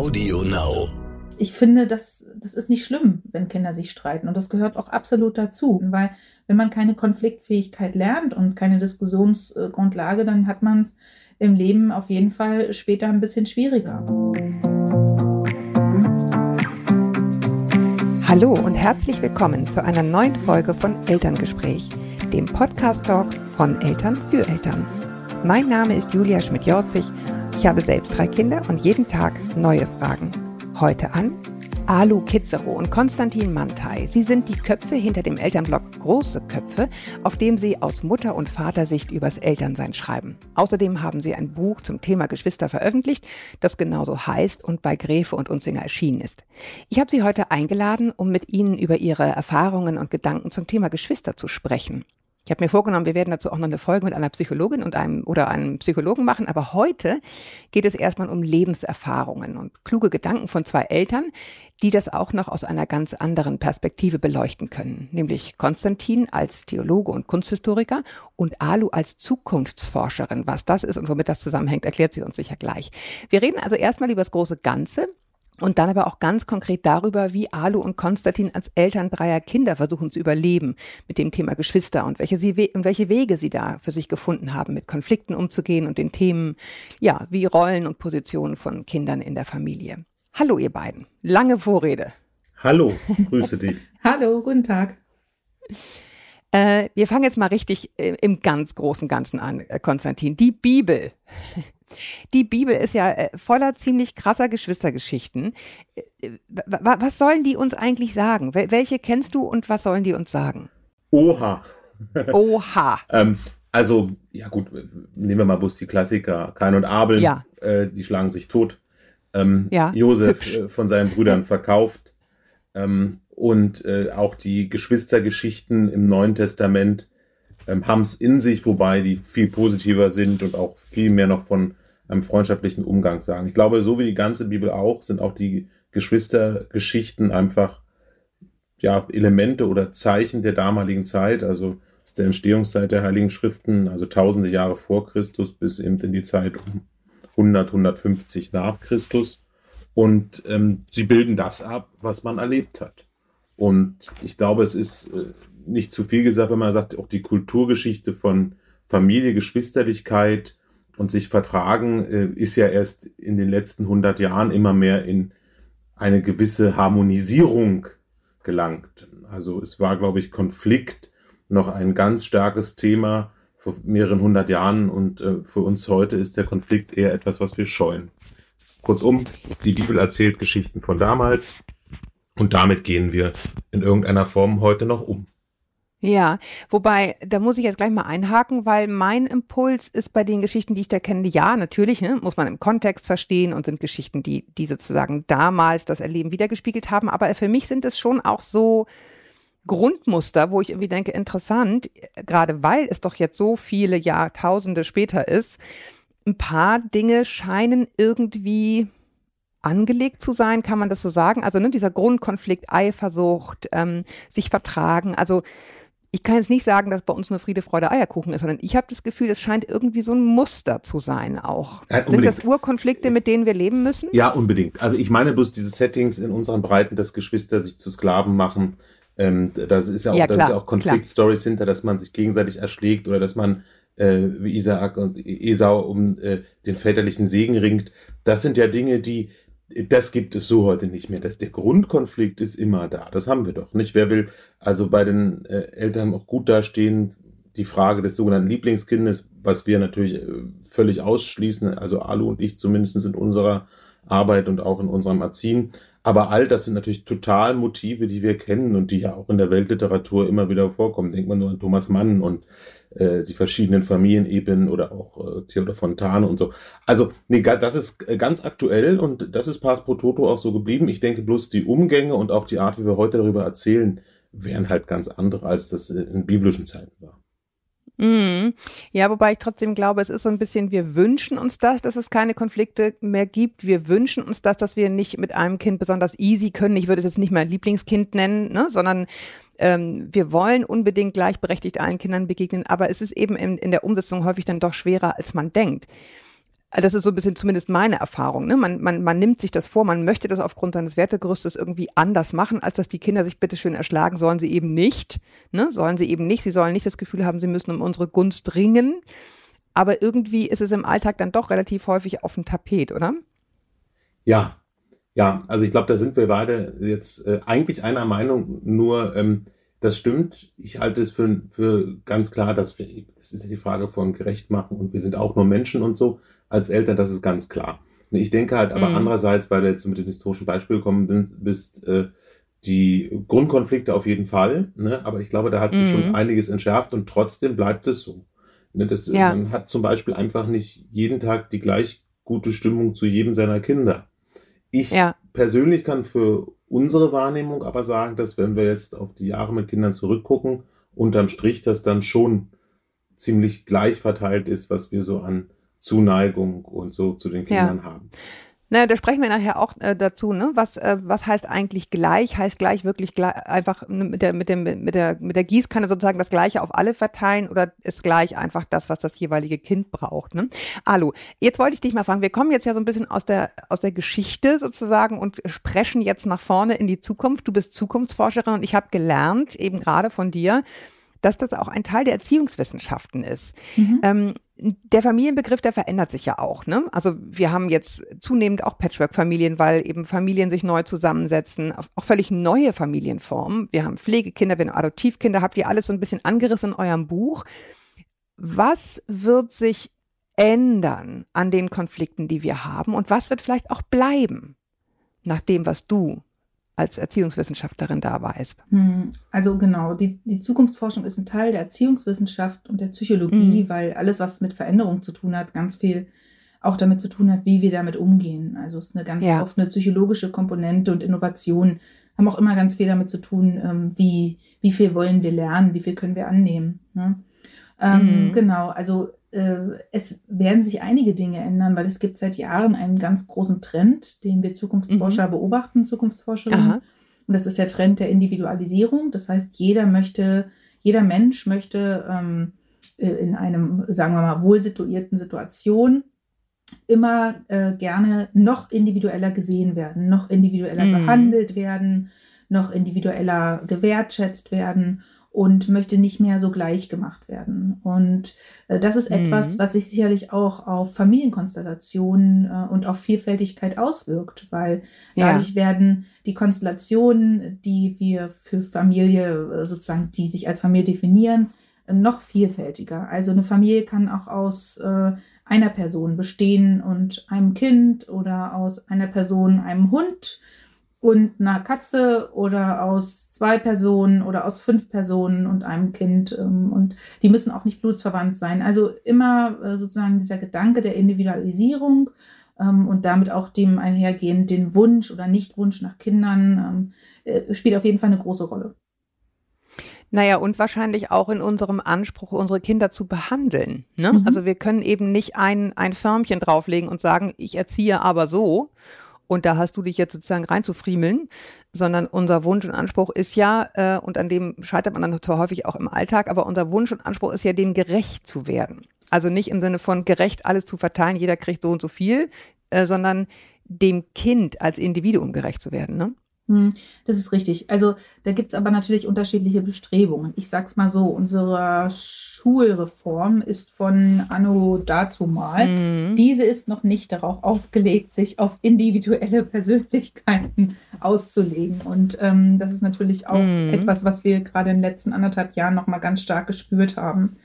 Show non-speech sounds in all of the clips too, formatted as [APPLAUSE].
Audio Now. Ich finde, das, das ist nicht schlimm, wenn Kinder sich streiten. Und das gehört auch absolut dazu. Weil wenn man keine Konfliktfähigkeit lernt und keine Diskussionsgrundlage, dann hat man es im Leben auf jeden Fall später ein bisschen schwieriger. Hallo und herzlich willkommen zu einer neuen Folge von Elterngespräch, dem Podcast-Talk von Eltern für Eltern. Mein Name ist Julia Schmidt-Jorzig ich habe selbst drei Kinder und jeden Tag neue Fragen. Heute an Alu Kitzero und Konstantin Mantei. Sie sind die Köpfe hinter dem Elternblog Große Köpfe, auf dem sie aus Mutter- und Vatersicht übers Elternsein schreiben. Außerdem haben sie ein Buch zum Thema Geschwister veröffentlicht, das genauso heißt und bei Gräfe und Unzinger erschienen ist. Ich habe sie heute eingeladen, um mit ihnen über ihre Erfahrungen und Gedanken zum Thema Geschwister zu sprechen. Ich habe mir vorgenommen, wir werden dazu auch noch eine Folge mit einer Psychologin und einem oder einem Psychologen machen, aber heute geht es erstmal um Lebenserfahrungen und kluge Gedanken von zwei Eltern, die das auch noch aus einer ganz anderen Perspektive beleuchten können, nämlich Konstantin als Theologe und Kunsthistoriker und Alu als Zukunftsforscherin. Was das ist und womit das zusammenhängt, erklärt sie uns sicher gleich. Wir reden also erstmal über das große Ganze, und dann aber auch ganz konkret darüber, wie Alu und Konstantin als Eltern dreier Kinder versuchen zu überleben mit dem Thema Geschwister und welche, sie, und welche Wege sie da für sich gefunden haben, mit Konflikten umzugehen und den Themen, ja, wie Rollen und Positionen von Kindern in der Familie. Hallo, ihr beiden. Lange Vorrede. Hallo, grüße dich. [LAUGHS] Hallo, guten Tag. Äh, wir fangen jetzt mal richtig äh, im ganz großen Ganzen an, äh, Konstantin. Die Bibel. Die Bibel ist ja äh, voller ziemlich krasser Geschwistergeschichten. Äh, was sollen die uns eigentlich sagen? Welche kennst du und was sollen die uns sagen? Oha. Oha. [LAUGHS] ähm, also, ja gut, nehmen wir mal bloß die Klassiker. Kain und Abel, ja. äh, die schlagen sich tot. Ähm, ja, Josef äh, von seinen Brüdern verkauft. Ähm, und äh, auch die Geschwistergeschichten im Neuen Testament ähm, haben es in sich, wobei die viel positiver sind und auch viel mehr noch von einem freundschaftlichen Umgang sagen. Ich glaube, so wie die ganze Bibel auch, sind auch die Geschwistergeschichten einfach ja, Elemente oder Zeichen der damaligen Zeit, also aus der Entstehungszeit der Heiligen Schriften, also tausende Jahre vor Christus bis eben in die Zeit um 100, 150 nach Christus. Und ähm, sie bilden das ab, was man erlebt hat. Und ich glaube, es ist äh, nicht zu viel gesagt, wenn man sagt, auch die Kulturgeschichte von Familie, Geschwisterlichkeit, und sich vertragen äh, ist ja erst in den letzten 100 Jahren immer mehr in eine gewisse Harmonisierung gelangt. Also es war, glaube ich, Konflikt noch ein ganz starkes Thema vor mehreren hundert Jahren und äh, für uns heute ist der Konflikt eher etwas, was wir scheuen. Kurzum, die Bibel erzählt Geschichten von damals und damit gehen wir in irgendeiner Form heute noch um. Ja, wobei, da muss ich jetzt gleich mal einhaken, weil mein Impuls ist bei den Geschichten, die ich da kenne, ja, natürlich, ne, muss man im Kontext verstehen und sind Geschichten, die, die sozusagen damals das Erleben wiedergespiegelt haben. Aber für mich sind es schon auch so Grundmuster, wo ich irgendwie denke, interessant, gerade weil es doch jetzt so viele Jahrtausende später ist, ein paar Dinge scheinen irgendwie angelegt zu sein, kann man das so sagen? Also ne, dieser Grundkonflikt, Eifersucht, ähm, sich vertragen, also ich kann jetzt nicht sagen, dass bei uns nur Friede, Freude, Eierkuchen ist, sondern ich habe das Gefühl, es scheint irgendwie so ein Muster zu sein auch. Ja, Sind das Urkonflikte, mit denen wir leben müssen? Ja, unbedingt. Also ich meine bloß diese Settings in unseren Breiten, dass Geschwister sich zu Sklaven machen, ähm, das ist ja auch, ja, klar, ja auch Konfliktstories hinter, dass man sich gegenseitig erschlägt oder dass man äh, wie Isaak und Esau um äh, den väterlichen Segen ringt. Das sind ja Dinge, die das gibt es so heute nicht mehr. Das, der Grundkonflikt ist immer da. Das haben wir doch nicht. Wer will also bei den äh, Eltern auch gut dastehen? Die Frage des sogenannten Lieblingskindes, was wir natürlich äh, völlig ausschließen, also Alu und ich zumindest in unserer Arbeit und auch in unserem Erziehen. Aber all das sind natürlich total Motive, die wir kennen und die ja auch in der Weltliteratur immer wieder vorkommen. Denkt man nur an Thomas Mann und äh, die verschiedenen Familienebenen oder auch äh, Theodor Fontane und so. Also, nee, das ist äh, ganz aktuell und das ist Pass pro Toto auch so geblieben. Ich denke bloß die Umgänge und auch die Art, wie wir heute darüber erzählen, wären halt ganz andere, als das in biblischen Zeiten war. Mm. Ja, wobei ich trotzdem glaube, es ist so ein bisschen, wir wünschen uns das, dass es keine Konflikte mehr gibt. Wir wünschen uns das, dass wir nicht mit einem Kind besonders easy können. Ich würde es jetzt nicht mein Lieblingskind nennen, ne, sondern ähm, wir wollen unbedingt gleichberechtigt allen Kindern begegnen, aber es ist eben in, in der Umsetzung häufig dann doch schwerer, als man denkt. Das ist so ein bisschen zumindest meine Erfahrung. Ne? Man, man, man nimmt sich das vor, man möchte das aufgrund seines Wertegerüstes irgendwie anders machen, als dass die Kinder sich bitteschön erschlagen, sollen sie eben nicht. Ne? Sollen sie eben nicht. Sie sollen nicht das Gefühl haben, sie müssen um unsere Gunst ringen. Aber irgendwie ist es im Alltag dann doch relativ häufig auf dem Tapet, oder? Ja, ja, also ich glaube, da sind wir beide jetzt äh, eigentlich einer Meinung, nur ähm, das stimmt. Ich halte es für, für ganz klar, dass wir, das ist ja die Frage von gerecht machen und wir sind auch nur Menschen und so als Eltern, das ist ganz klar. Ich denke halt aber mhm. andererseits, weil du jetzt mit dem historischen Beispiel gekommen bist, bist äh, die Grundkonflikte auf jeden Fall, ne? aber ich glaube, da hat sich mhm. schon einiges entschärft und trotzdem bleibt es so. Ne? Das, ja. Man hat zum Beispiel einfach nicht jeden Tag die gleich gute Stimmung zu jedem seiner Kinder. Ich ja. Persönlich kann für unsere Wahrnehmung aber sagen, dass wenn wir jetzt auf die Jahre mit Kindern zurückgucken, unterm Strich das dann schon ziemlich gleich verteilt ist, was wir so an Zuneigung und so zu den Kindern ja. haben. Naja, da sprechen wir nachher auch äh, dazu, ne? Was, äh, was heißt eigentlich gleich? Heißt gleich wirklich gleich, einfach mit der, mit, dem, mit, der, mit der Gießkanne sozusagen das Gleiche auf alle verteilen oder ist gleich einfach das, was das jeweilige Kind braucht? Ne? Alu, jetzt wollte ich dich mal fragen, wir kommen jetzt ja so ein bisschen aus der, aus der Geschichte sozusagen und sprechen jetzt nach vorne in die Zukunft. Du bist Zukunftsforscherin und ich habe gelernt, eben gerade von dir, dass das auch ein Teil der Erziehungswissenschaften ist. Mhm. Ähm, der Familienbegriff, der verändert sich ja auch. Ne? Also wir haben jetzt zunehmend auch Patchwork-Familien, weil eben Familien sich neu zusammensetzen, auch völlig neue Familienformen. Wir haben Pflegekinder, wir haben Adoptivkinder, habt ihr alles so ein bisschen angerissen in eurem Buch. Was wird sich ändern an den Konflikten, die wir haben und was wird vielleicht auch bleiben nach dem, was du als Erziehungswissenschaftlerin da weißt. Hm, also genau, die, die Zukunftsforschung ist ein Teil der Erziehungswissenschaft und der Psychologie, mhm. weil alles, was mit Veränderung zu tun hat, ganz viel auch damit zu tun hat, wie wir damit umgehen. Also es ist eine ganz ja. oft eine psychologische Komponente und Innovation haben auch immer ganz viel damit zu tun, ähm, wie, wie viel wollen wir lernen, wie viel können wir annehmen. Ne? Ähm, mhm. Genau, also es werden sich einige Dinge ändern, weil es gibt seit Jahren einen ganz großen Trend, den wir Zukunftsforscher mhm. beobachten, Zukunftsforscherinnen. Aha. Und das ist der Trend der Individualisierung. Das heißt, jeder möchte, jeder Mensch möchte ähm, äh, in einem, sagen wir mal, wohlsituierten Situation immer äh, gerne noch individueller gesehen werden, noch individueller mhm. behandelt werden, noch individueller gewertschätzt werden und möchte nicht mehr so gleich gemacht werden. Und äh, das ist etwas, mhm. was sich sicherlich auch auf Familienkonstellationen äh, und auf Vielfältigkeit auswirkt, weil dadurch ja. werden die Konstellationen, die wir für Familie äh, sozusagen, die sich als Familie definieren, noch vielfältiger. Also eine Familie kann auch aus äh, einer Person bestehen und einem Kind oder aus einer Person, einem Hund und einer Katze oder aus zwei Personen oder aus fünf Personen und einem Kind. Ähm, und die müssen auch nicht blutsverwandt sein. Also immer äh, sozusagen dieser Gedanke der Individualisierung ähm, und damit auch dem einhergehend den Wunsch oder Nichtwunsch nach Kindern ähm, äh, spielt auf jeden Fall eine große Rolle. Naja, und wahrscheinlich auch in unserem Anspruch, unsere Kinder zu behandeln. Ne? Mhm. Also wir können eben nicht ein, ein Förmchen drauflegen und sagen, ich erziehe aber so und da hast du dich jetzt sozusagen reinzufriemeln, sondern unser Wunsch und Anspruch ist ja, äh, und an dem scheitert man dann zwar häufig auch im Alltag, aber unser Wunsch und Anspruch ist ja, denen gerecht zu werden. Also nicht im Sinne von gerecht alles zu verteilen, jeder kriegt so und so viel, äh, sondern dem Kind als Individuum gerecht zu werden. Ne? Hm, das ist richtig. Also da gibt es aber natürlich unterschiedliche Bestrebungen. Ich sag's mal so, unsere Schulreform ist von Anno dazu mal. Mhm. Diese ist noch nicht darauf ausgelegt, sich auf individuelle [LAUGHS] Persönlichkeiten auszulegen. Und ähm, das ist natürlich auch mhm. etwas, was wir gerade in den letzten anderthalb Jahren noch mal ganz stark gespürt haben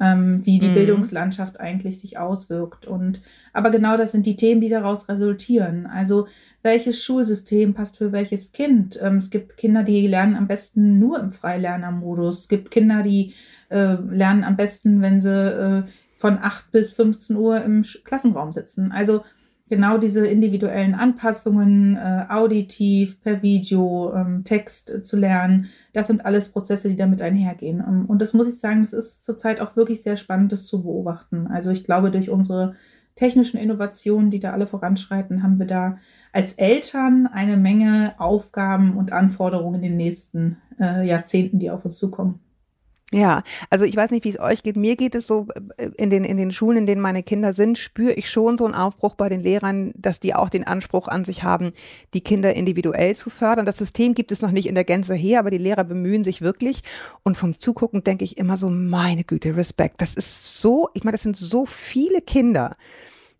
ähm, wie die mhm. Bildungslandschaft eigentlich sich auswirkt. Und aber genau das sind die Themen, die daraus resultieren. Also welches Schulsystem passt für welches Kind? Ähm, es gibt Kinder, die lernen am besten nur im Freilernermodus. Es gibt Kinder, die äh, lernen am besten, wenn sie äh, von 8 bis 15 Uhr im Klassenraum sitzen. Also genau diese individuellen Anpassungen, äh, auditiv, per Video, ähm, Text äh, zu lernen, das sind alles Prozesse, die damit einhergehen. Ähm, und das muss ich sagen, das ist zurzeit auch wirklich sehr spannend, das zu beobachten. Also ich glaube, durch unsere technischen Innovationen, die da alle voranschreiten, haben wir da als Eltern eine Menge Aufgaben und Anforderungen in den nächsten äh, Jahrzehnten, die auf uns zukommen. Ja, also ich weiß nicht, wie es euch geht. Mir geht es so, äh, in den, in den Schulen, in denen meine Kinder sind, spüre ich schon so einen Aufbruch bei den Lehrern, dass die auch den Anspruch an sich haben, die Kinder individuell zu fördern. Das System gibt es noch nicht in der Gänze her, aber die Lehrer bemühen sich wirklich. Und vom Zugucken denke ich immer so, meine Güte, Respekt. Das ist so, ich meine, das sind so viele Kinder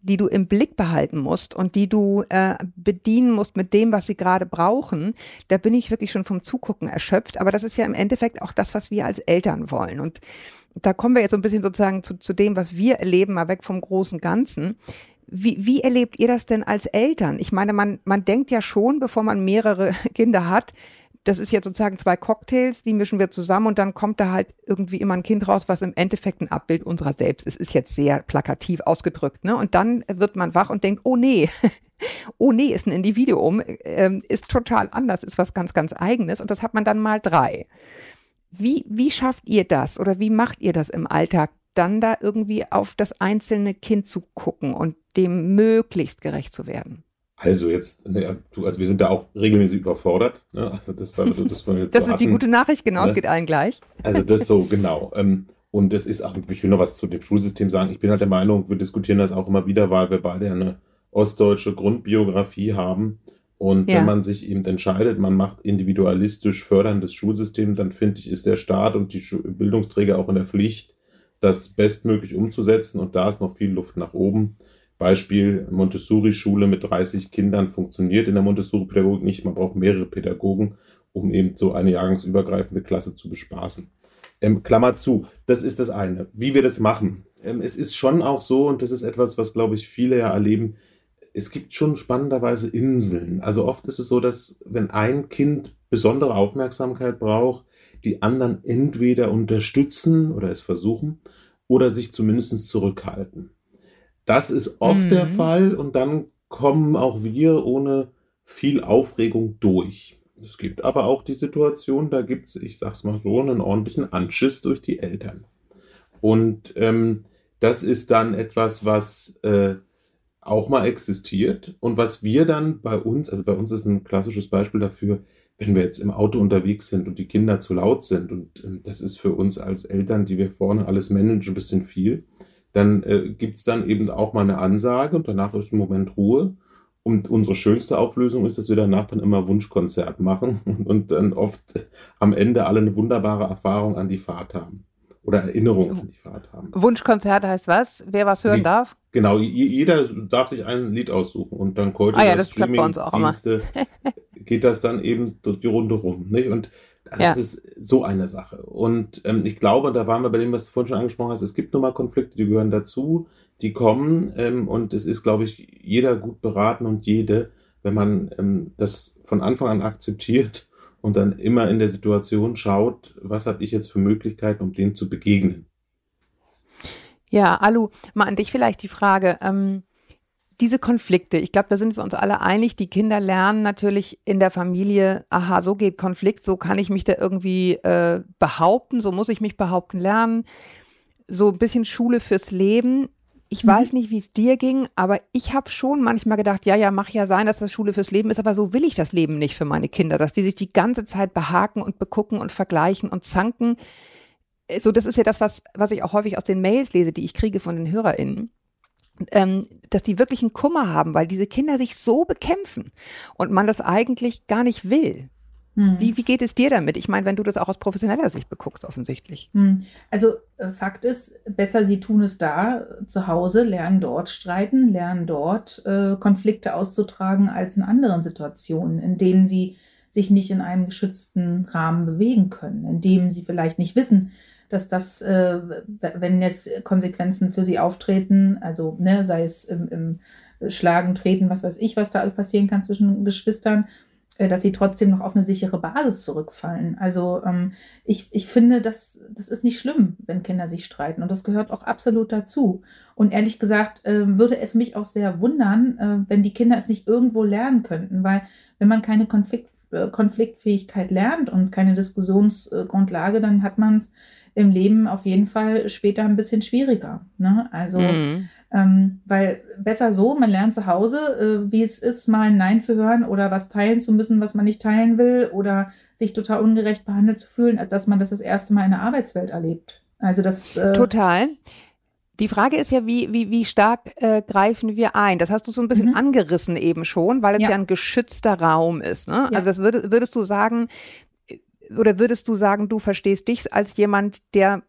die du im Blick behalten musst und die du äh, bedienen musst mit dem, was sie gerade brauchen, da bin ich wirklich schon vom Zugucken erschöpft. Aber das ist ja im Endeffekt auch das, was wir als Eltern wollen. Und da kommen wir jetzt so ein bisschen sozusagen zu, zu dem, was wir erleben, mal weg vom großen Ganzen. Wie, wie erlebt ihr das denn als Eltern? Ich meine, man, man denkt ja schon, bevor man mehrere [LAUGHS] Kinder hat, das ist jetzt sozusagen zwei Cocktails, die mischen wir zusammen und dann kommt da halt irgendwie immer ein Kind raus, was im Endeffekt ein Abbild unserer selbst ist. Ist jetzt sehr plakativ ausgedrückt, ne? Und dann wird man wach und denkt, oh nee, [LAUGHS] oh nee, ist ein Individuum, ähm, ist total anders, ist was ganz, ganz eigenes und das hat man dann mal drei. Wie, wie schafft ihr das oder wie macht ihr das im Alltag, dann da irgendwie auf das einzelne Kind zu gucken und dem möglichst gerecht zu werden? Also jetzt, ne, also wir sind da auch regelmäßig überfordert. Ne? Also das, war, das, war jetzt das so ist die gute Nachricht, genau, ne? es geht allen gleich. Also das so, genau. Ähm, und das ist auch, ich will noch was zu dem Schulsystem sagen. Ich bin halt der Meinung, wir diskutieren das auch immer wieder, weil wir beide eine ostdeutsche Grundbiografie haben. Und ja. wenn man sich eben entscheidet, man macht individualistisch förderndes Schulsystem, dann finde ich, ist der Staat und die Bildungsträger auch in der Pflicht, das bestmöglich umzusetzen. Und da ist noch viel Luft nach oben. Beispiel Montessori-Schule mit 30 Kindern funktioniert in der Montessori-Pädagogik nicht. Man braucht mehrere Pädagogen, um eben so eine jahrgangsübergreifende Klasse zu bespaßen. Ähm, Klammer zu, das ist das eine. Wie wir das machen. Ähm, es ist schon auch so, und das ist etwas, was, glaube ich, viele ja erleben, es gibt schon spannenderweise Inseln. Also oft ist es so, dass wenn ein Kind besondere Aufmerksamkeit braucht, die anderen entweder unterstützen oder es versuchen oder sich zumindest zurückhalten. Das ist oft mhm. der Fall und dann kommen auch wir ohne viel Aufregung durch. Es gibt aber auch die Situation, da gibt es, ich sag's mal so, einen ordentlichen Anschiss durch die Eltern. Und ähm, das ist dann etwas, was äh, auch mal existiert und was wir dann bei uns, also bei uns ist ein klassisches Beispiel dafür, wenn wir jetzt im Auto unterwegs sind und die Kinder zu laut sind und äh, das ist für uns als Eltern, die wir vorne alles managen, ein bisschen viel, dann äh, gibt es dann eben auch mal eine Ansage und danach ist ein Moment Ruhe. Und unsere schönste Auflösung ist, dass wir danach dann immer Wunschkonzert machen [LAUGHS] und dann oft am Ende alle eine wunderbare Erfahrung an die Fahrt haben. Oder Erinnerung an die Fahrt haben. Wunschkonzert heißt was? Wer was hören darf? Genau, jeder darf sich ein Lied aussuchen und dann ah, ja, das klappt bei uns auch immer. [LAUGHS] geht das dann eben die Runde rum. Nicht? Und also ja. das ist so eine Sache. Und ähm, ich glaube, da waren wir bei dem, was du vorhin schon angesprochen hast, es gibt nun mal Konflikte, die gehören dazu, die kommen ähm, und es ist, glaube ich, jeder gut beraten und jede, wenn man ähm, das von Anfang an akzeptiert und dann immer in der Situation schaut, was habe ich jetzt für Möglichkeiten, um dem zu begegnen. Ja, Alu, mal an dich vielleicht die Frage. Ähm, diese Konflikte, ich glaube, da sind wir uns alle einig, die Kinder lernen natürlich in der Familie, aha, so geht Konflikt, so kann ich mich da irgendwie äh, behaupten, so muss ich mich behaupten lernen. So ein bisschen Schule fürs Leben. Ich mhm. weiß nicht, wie es dir ging, aber ich habe schon manchmal gedacht, ja, ja, mach ja sein, dass das Schule fürs Leben ist, aber so will ich das Leben nicht für meine Kinder, dass die sich die ganze Zeit behaken und begucken und vergleichen und zanken. So, das ist ja das, was, was ich auch häufig aus den Mails lese, die ich kriege von den HörerInnen ähm, dass die wirklich einen Kummer haben, weil diese Kinder sich so bekämpfen und man das eigentlich gar nicht will. Hm. Wie, wie geht es dir damit? Ich meine, wenn du das auch aus professioneller Sicht beguckst, offensichtlich. Hm. Also äh, Fakt ist, besser sie tun es da zu Hause, lernen dort streiten, lernen dort äh, Konflikte auszutragen als in anderen Situationen, in denen sie sich nicht in einem geschützten Rahmen bewegen können, in dem sie vielleicht nicht wissen, dass das, äh, wenn jetzt Konsequenzen für sie auftreten, also ne, sei es im, im Schlagen, Treten, was weiß ich, was da alles passieren kann zwischen Geschwistern, äh, dass sie trotzdem noch auf eine sichere Basis zurückfallen. Also ähm, ich, ich finde, das, das ist nicht schlimm, wenn Kinder sich streiten und das gehört auch absolut dazu. Und ehrlich gesagt äh, würde es mich auch sehr wundern, äh, wenn die Kinder es nicht irgendwo lernen könnten, weil wenn man keine Konflikt, äh, Konfliktfähigkeit lernt und keine Diskussionsgrundlage, dann hat man es im Leben auf jeden Fall später ein bisschen schwieriger. Ne? Also mhm. Ähm, weil besser so, man lernt zu Hause, äh, wie es ist, mal ein Nein zu hören oder was teilen zu müssen, was man nicht teilen will oder sich total ungerecht behandelt zu fühlen, als dass man das das erste Mal in der Arbeitswelt erlebt. Also das. Äh total. Die Frage ist ja, wie, wie, wie stark äh, greifen wir ein? Das hast du so ein bisschen mhm. angerissen eben schon, weil es ja. ja ein geschützter Raum ist. Ne? Ja. Also das würd, würdest du sagen, oder würdest du sagen, du verstehst dich als jemand, der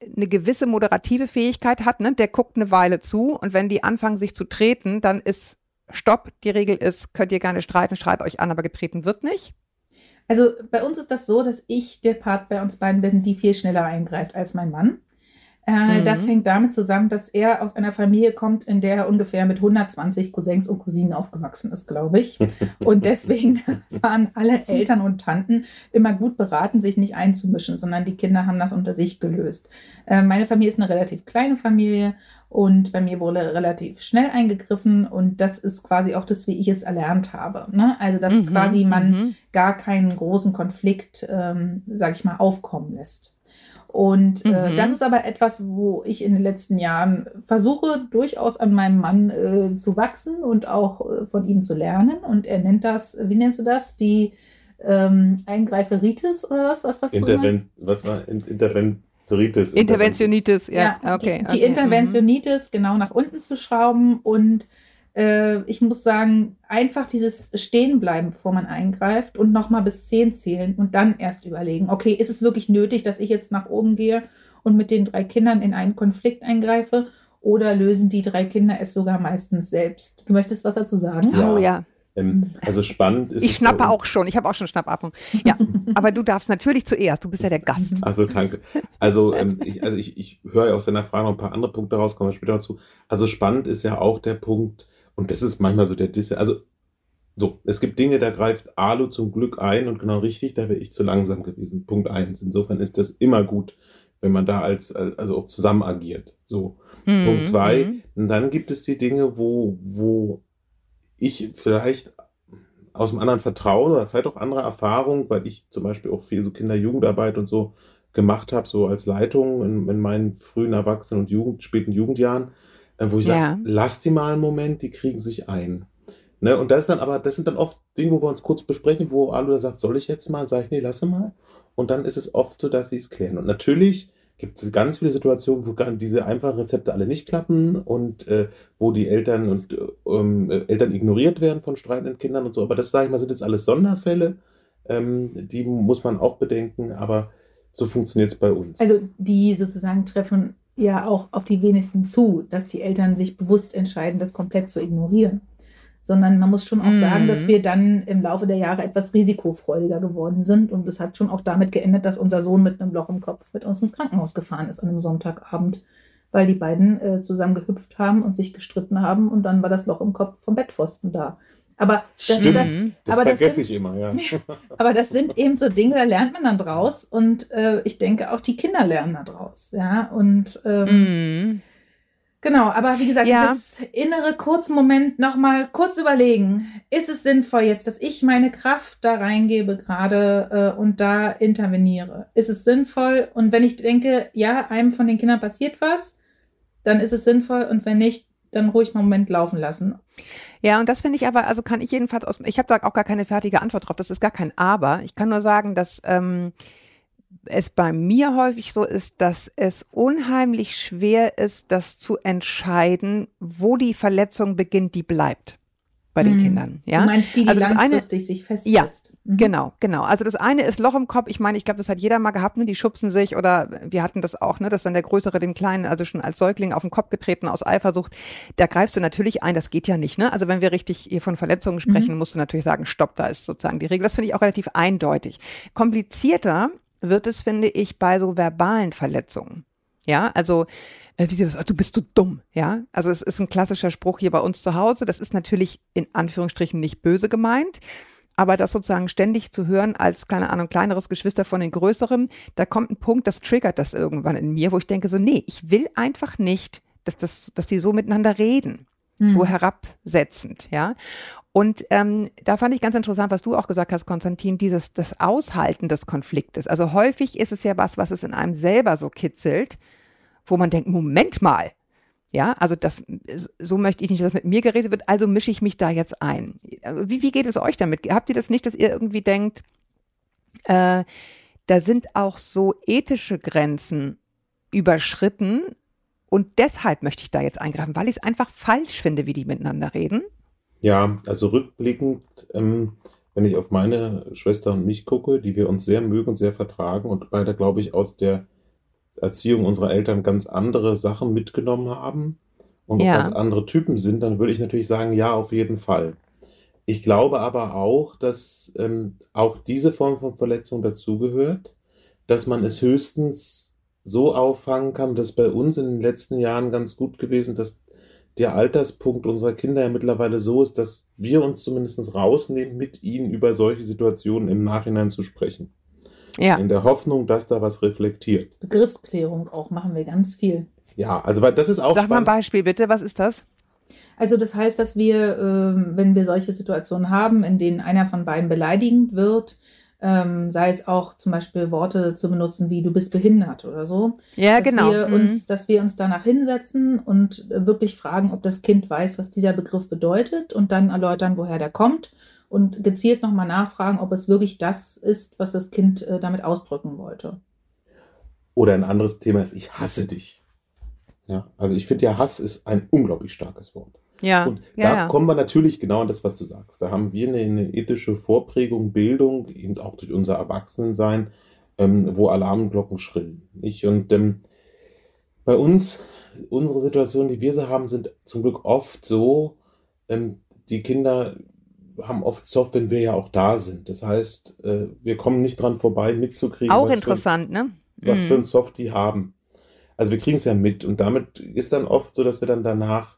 eine gewisse moderative Fähigkeit hat, ne? der guckt eine Weile zu und wenn die anfangen sich zu treten, dann ist Stopp. Die Regel ist, könnt ihr gerne streiten, streit euch an, aber getreten wird nicht. Also bei uns ist das so, dass ich der Part bei uns beiden bin, die viel schneller eingreift als mein Mann. Äh, mhm. Das hängt damit zusammen, dass er aus einer Familie kommt, in der er ungefähr mit 120 Cousins und Cousinen aufgewachsen ist, glaube ich. Und deswegen [LAUGHS] waren alle Eltern und Tanten immer gut beraten, sich nicht einzumischen, sondern die Kinder haben das unter sich gelöst. Äh, meine Familie ist eine relativ kleine Familie und bei mir wurde relativ schnell eingegriffen und das ist quasi auch das, wie ich es erlernt habe. Ne? Also, dass mhm, quasi man mhm. gar keinen großen Konflikt, ähm, sage ich mal, aufkommen lässt. Und äh, mhm. das ist aber etwas, wo ich in den letzten Jahren versuche, durchaus an meinem Mann äh, zu wachsen und auch äh, von ihm zu lernen. Und er nennt das, wie nennst du das? Die ähm, Eingreiferitis oder was? Was das Interven Was war Interventoritis? Interventionitis, ja. ja okay, die, die okay. Interventionitis mhm. genau nach unten zu schrauben und äh, ich muss sagen, einfach dieses Stehenbleiben, bevor man eingreift und nochmal bis zehn zählen und dann erst überlegen, okay, ist es wirklich nötig, dass ich jetzt nach oben gehe und mit den drei Kindern in einen Konflikt eingreife? Oder lösen die drei Kinder es sogar meistens selbst? Du möchtest was dazu sagen? Ja. Oh ja. Ähm, also spannend ist. Ich schnappe auch schon. Ich habe auch schon Schnappatmung. Ja, [LAUGHS] aber du darfst natürlich zuerst. Du bist ja der Gast. Also danke. Also ähm, ich, also ich, ich höre ja aus deiner Frage noch ein paar andere Punkte raus. Kommen wir später dazu. Also spannend ist ja auch der Punkt, und das ist manchmal so der Disse. Also, so, es gibt Dinge, da greift Alu zum Glück ein und genau richtig, da wäre ich zu langsam gewesen. Punkt eins. Insofern ist das immer gut, wenn man da als, also auch zusammen agiert. So. Mhm. Punkt zwei. Mhm. Und dann gibt es die Dinge, wo, wo ich vielleicht aus einem anderen Vertrauen oder vielleicht auch andere Erfahrung, weil ich zum Beispiel auch viel so Kinder-Jugendarbeit und so gemacht habe, so als Leitung in, in meinen frühen Erwachsenen- und Jugend, späten Jugendjahren, wo ich ja. sage, lass die mal einen Moment, die kriegen sich ein. Ne? Und das ist dann aber, das sind dann oft Dinge, wo wir uns kurz besprechen, wo Alu sagt, soll ich jetzt mal? Sag ich, nee, lasse mal. Und dann ist es oft so, dass sie es klären. Und natürlich gibt es ganz viele Situationen, wo diese einfachen Rezepte alle nicht klappen und äh, wo die Eltern und ähm, äh, Eltern ignoriert werden von streitenden Kindern und so. Aber das, sage ich mal, sind jetzt alles Sonderfälle. Ähm, die muss man auch bedenken, aber so funktioniert es bei uns. Also die sozusagen treffen ja auch auf die wenigsten zu, dass die Eltern sich bewusst entscheiden, das komplett zu ignorieren. Sondern man muss schon auch mm. sagen, dass mhm. wir dann im Laufe der Jahre etwas risikofreudiger geworden sind. Und das hat schon auch damit geendet, dass unser Sohn mit einem Loch im Kopf mit uns ins Krankenhaus gefahren ist an einem Sonntagabend, weil die beiden äh, zusammen gehüpft haben und sich gestritten haben. Und dann war das Loch im Kopf vom Bettpfosten da. Aber das, Stimmt, das, das aber vergesse das sind, ich immer, ja. [LAUGHS] aber das sind eben so Dinge, da lernt man dann draus und äh, ich denke auch die Kinder lernen da draus, ja. Und ähm, mm. genau, aber wie gesagt, ja. dieses innere Kurzmoment nochmal kurz überlegen, ist es sinnvoll jetzt, dass ich meine Kraft da reingebe gerade äh, und da interveniere? Ist es sinnvoll? Und wenn ich denke, ja, einem von den Kindern passiert was, dann ist es sinnvoll und wenn nicht, dann ruhig mal einen Moment laufen lassen. Ja, und das finde ich aber, also kann ich jedenfalls aus, ich habe da auch gar keine fertige Antwort drauf, das ist gar kein Aber. Ich kann nur sagen, dass ähm, es bei mir häufig so ist, dass es unheimlich schwer ist, das zu entscheiden, wo die Verletzung beginnt, die bleibt bei den hm. Kindern. Ja? Du meinst die, die also langfristig eine, sich festsetzt? Ja, mhm. genau, genau. Also das eine ist Loch im Kopf. Ich meine, ich glaube, das hat jeder mal gehabt, ne? die schubsen sich oder wir hatten das auch, ne? dass dann der Größere den Kleinen, also schon als Säugling auf den Kopf getreten aus Eifersucht. Da greifst du natürlich ein, das geht ja nicht. Ne? Also wenn wir richtig hier von Verletzungen sprechen, mhm. musst du natürlich sagen, stopp, da ist sozusagen die Regel. Das finde ich auch relativ eindeutig. Komplizierter wird es, finde ich, bei so verbalen Verletzungen. Ja, also äh, wie sie was, du bist so dumm, ja. Also es ist ein klassischer Spruch hier bei uns zu Hause. Das ist natürlich in Anführungsstrichen nicht böse gemeint. Aber das sozusagen ständig zu hören als, keine Ahnung, kleineres Geschwister von den größeren, da kommt ein Punkt, das triggert das irgendwann in mir, wo ich denke so, nee, ich will einfach nicht, dass das, dass die so miteinander reden. Mhm. So herabsetzend, ja. Und ähm, da fand ich ganz interessant, was du auch gesagt hast, Konstantin, dieses das Aushalten des Konfliktes. Also häufig ist es ja was, was es in einem selber so kitzelt, wo man denkt, Moment mal, Ja, also das, so möchte ich nicht, dass mit mir geredet wird, also mische ich mich da jetzt ein. Wie, wie geht es euch damit? Habt ihr das nicht, dass ihr irgendwie denkt, äh, da sind auch so ethische Grenzen überschritten und deshalb möchte ich da jetzt eingreifen, weil ich es einfach falsch finde, wie die miteinander reden? Ja, also rückblickend, ähm, wenn ich auf meine Schwester und mich gucke, die wir uns sehr mögen und sehr vertragen und beide, glaube ich, aus der Erziehung unserer Eltern ganz andere Sachen mitgenommen haben und ja. ganz andere Typen sind, dann würde ich natürlich sagen, ja, auf jeden Fall. Ich glaube aber auch, dass ähm, auch diese Form von Verletzung dazugehört, dass man es höchstens so auffangen kann, dass bei uns in den letzten Jahren ganz gut gewesen, dass der Alterspunkt unserer Kinder ja mittlerweile so ist, dass wir uns zumindest rausnehmen, mit ihnen über solche Situationen im Nachhinein zu sprechen. Ja. In der Hoffnung, dass da was reflektiert. Begriffsklärung auch machen wir ganz viel. Ja, also weil das ist auch. Sag spannend. mal ein Beispiel bitte, was ist das? Also das heißt, dass wir, äh, wenn wir solche Situationen haben, in denen einer von beiden beleidigend wird, ähm, sei es auch zum Beispiel Worte zu benutzen wie du bist behindert oder so. Ja, dass genau. Wir uns, mhm. Dass wir uns danach hinsetzen und wirklich fragen, ob das Kind weiß, was dieser Begriff bedeutet und dann erläutern, woher der kommt und gezielt nochmal nachfragen, ob es wirklich das ist, was das Kind äh, damit ausdrücken wollte. Oder ein anderes Thema ist, ich hasse dich. Ja, also ich finde ja, Hass ist ein unglaublich starkes Wort. Ja. Und ja, da ja. kommen wir natürlich genau an das, was du sagst. Da haben wir eine, eine ethische Vorprägung, Bildung, eben auch durch unser Erwachsenensein, ähm, wo Alarmglocken schrillen. Nicht? Und ähm, bei uns, unsere Situationen, die wir so haben, sind zum Glück oft so, ähm, die Kinder haben oft Soft, wenn wir ja auch da sind. Das heißt, äh, wir kommen nicht dran vorbei, mitzukriegen. Auch interessant, für, ne? Was mm. für ein Soft die haben. Also wir kriegen es ja mit und damit ist dann oft so, dass wir dann danach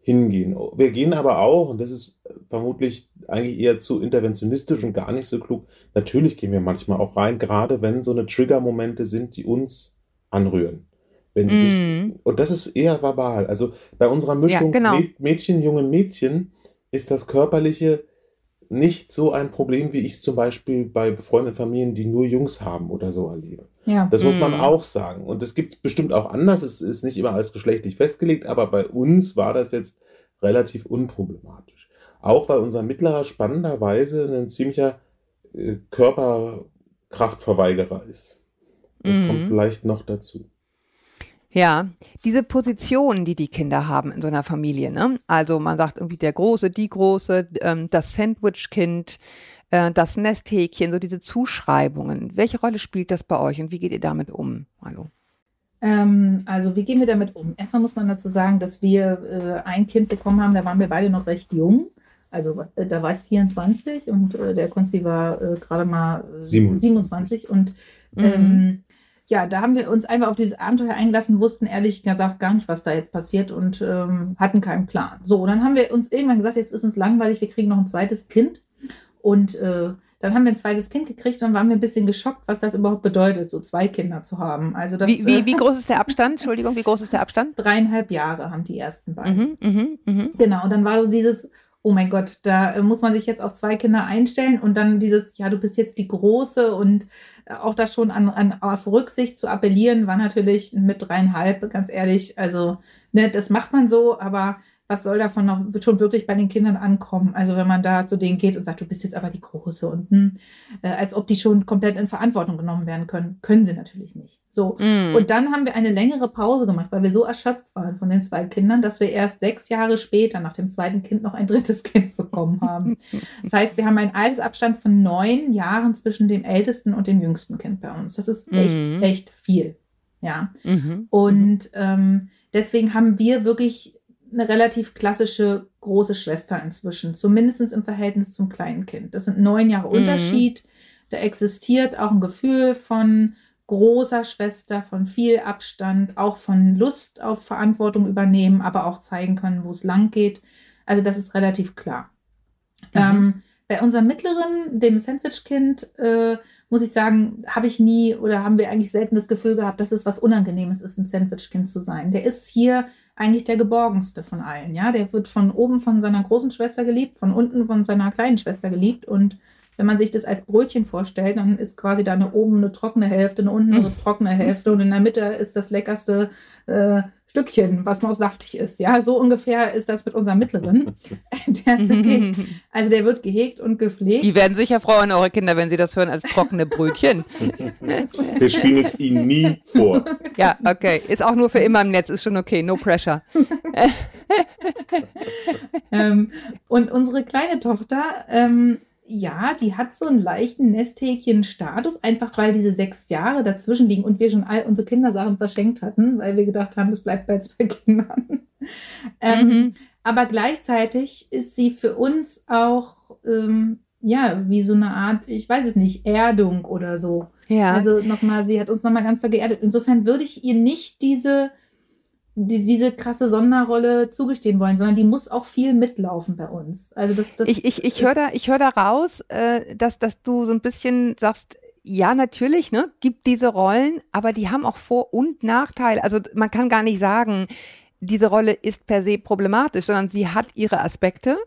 hingehen. Wir gehen aber auch, und das ist vermutlich eigentlich eher zu interventionistisch und gar nicht so klug, natürlich gehen wir manchmal auch rein, gerade wenn so eine Trigger-Momente sind, die uns anrühren. Mm. die, und das ist eher verbal. Also bei unserer Mischung ja, genau. Mädchen, junge Mädchen ist das Körperliche nicht so ein Problem, wie ich es zum Beispiel bei befreundeten Familien, die nur Jungs haben oder so erlebe. Ja. Das muss man mhm. auch sagen. Und das gibt es bestimmt auch anders. Es ist nicht immer alles geschlechtlich festgelegt, aber bei uns war das jetzt relativ unproblematisch. Auch weil unser Mittlerer spannenderweise ein ziemlicher äh, Körperkraftverweigerer ist. Das mhm. kommt vielleicht noch dazu. Ja, diese Position, die die Kinder haben in so einer Familie, ne? Also man sagt irgendwie der Große, die Große, ähm, das Sandwich-Kind, äh, das Nesthäkchen, so diese Zuschreibungen. Welche Rolle spielt das bei euch und wie geht ihr damit um? Hallo. Ähm, also wie gehen wir damit um? Erstmal muss man dazu sagen, dass wir äh, ein Kind bekommen haben, da waren wir beide noch recht jung. Also äh, da war ich 24 und äh, der Konsti war äh, gerade mal 27. 27 und mhm. ähm, ja, da haben wir uns einfach auf dieses Abenteuer eingelassen, wussten ehrlich gesagt gar nicht, was da jetzt passiert und ähm, hatten keinen Plan. So, dann haben wir uns irgendwann gesagt, jetzt ist uns langweilig, wir kriegen noch ein zweites Kind. Und äh, dann haben wir ein zweites Kind gekriegt und waren wir ein bisschen geschockt, was das überhaupt bedeutet, so zwei Kinder zu haben. Also das, wie, wie, äh, wie groß ist der Abstand? Entschuldigung, wie groß ist der Abstand? Dreieinhalb Jahre haben die ersten beiden. Mhm, mh, mh. Genau, und dann war so dieses, oh mein Gott, da äh, muss man sich jetzt auf zwei Kinder einstellen und dann dieses, ja, du bist jetzt die Große und auch da schon an, an auf Rücksicht zu appellieren, war natürlich mit dreieinhalb, ganz ehrlich, also, ne, das macht man so, aber was soll davon noch schon wirklich bei den Kindern ankommen? Also wenn man da zu denen geht und sagt, du bist jetzt aber die Große und hm, äh, als ob die schon komplett in Verantwortung genommen werden können, können sie natürlich nicht. So. Mm. Und dann haben wir eine längere Pause gemacht, weil wir so erschöpft waren von den zwei Kindern, dass wir erst sechs Jahre später nach dem zweiten Kind noch ein drittes [LAUGHS] Kind bekommen haben. das heißt, wir haben einen Altersabstand von neun Jahren zwischen dem ältesten und dem jüngsten Kind bei uns. Das ist echt, mm. echt viel. Ja. Mhm. Und ähm, deswegen haben wir wirklich eine relativ klassische große Schwester inzwischen, zumindest im Verhältnis zum kleinen Kind. Das sind neun Jahre mhm. Unterschied. Da existiert auch ein Gefühl von großer Schwester, von viel Abstand, auch von Lust auf Verantwortung übernehmen, aber auch zeigen können, wo es lang geht. Also das ist relativ klar. Mhm. Ähm, bei unserem mittleren, dem Sandwich-Kind, äh, muss ich sagen, habe ich nie oder haben wir eigentlich selten das Gefühl gehabt, dass es was Unangenehmes ist, ein Sandwich-Kind zu sein. Der ist hier eigentlich der geborgenste von allen. Ja, der wird von oben von seiner großen Schwester geliebt, von unten von seiner kleinen Schwester geliebt. Und wenn man sich das als Brötchen vorstellt, dann ist quasi da eine oben eine trockene Hälfte, eine unten eine [LAUGHS] trockene Hälfte und in der Mitte ist das leckerste äh, Stückchen, was noch saftig ist. Ja, so ungefähr ist das mit unserem Mittleren. [LAUGHS] der also der wird gehegt und gepflegt. Die werden sicher freuen, eure Kinder, wenn sie das hören, als trockene Brötchen. [LAUGHS] Wir spielen es ihnen nie vor. [LAUGHS] Ja, okay. Ist auch nur für immer im Netz, ist schon okay, no pressure. ähm, und unsere kleine Tochter, ähm, ja, die hat so einen leichten Nesthäkchen-Status, einfach weil diese sechs Jahre dazwischen liegen und wir schon all unsere Kindersachen verschenkt hatten, weil wir gedacht haben, es bleibt bei zwei [LAUGHS] Kindern. ähm, mhm. Aber gleichzeitig ist sie für uns auch, ähm, ja, wie so eine Art, ich weiß es nicht, Erdung oder so. Ja. Also nochmal, sie hat uns nochmal ganz so geerdet. Insofern würde ich ihr nicht diese die, diese krasse Sonderrolle zugestehen wollen, sondern die muss auch viel mitlaufen bei uns. Also das, das ich ich, ich höre da, ich hör da raus, äh, dass, dass du so ein bisschen sagst, ja, natürlich, ne, gibt diese Rollen, aber die haben auch Vor- und Nachteile. Also man kann gar nicht sagen, diese Rolle ist per se problematisch, sondern sie hat ihre Aspekte,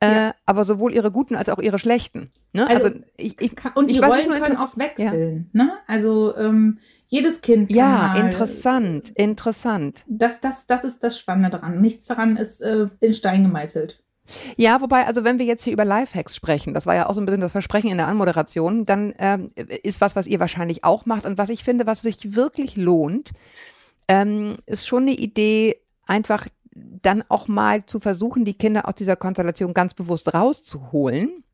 äh, ja. aber sowohl ihre guten als auch ihre schlechten. Ne? Also, also ich, ich, und die Rollen können auch wechseln. Ja. Ne? Also ähm, jedes Kind Ja, mal, interessant, interessant. Das, das, das ist das Spannende daran. Nichts daran ist äh, in Stein gemeißelt. Ja, wobei, also wenn wir jetzt hier über Lifehacks sprechen, das war ja auch so ein bisschen das Versprechen in der Anmoderation, dann ähm, ist was, was ihr wahrscheinlich auch macht und was ich finde, was sich wirklich lohnt, ähm, ist schon eine Idee, einfach dann auch mal zu versuchen, die Kinder aus dieser Konstellation ganz bewusst rauszuholen.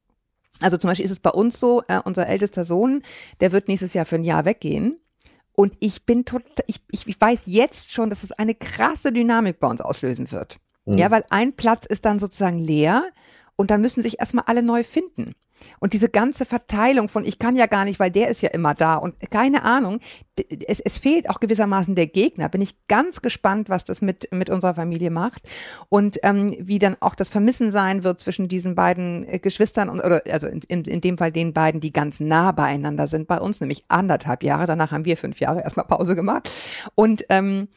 Also zum Beispiel ist es bei uns so, äh, unser ältester Sohn, der wird nächstes Jahr für ein Jahr weggehen. Und ich bin total, ich, ich weiß jetzt schon, dass es eine krasse Dynamik bei uns auslösen wird. Mhm. Ja, weil ein Platz ist dann sozusagen leer und dann müssen sich erstmal alle neu finden. Und diese ganze Verteilung von ich kann ja gar nicht, weil der ist ja immer da und keine Ahnung, es, es fehlt auch gewissermaßen der Gegner. Bin ich ganz gespannt, was das mit, mit unserer Familie macht und ähm, wie dann auch das Vermissen sein wird zwischen diesen beiden äh, Geschwistern und, oder also in, in, in dem Fall den beiden, die ganz nah beieinander sind bei uns, nämlich anderthalb Jahre. Danach haben wir fünf Jahre erstmal Pause gemacht und ähm,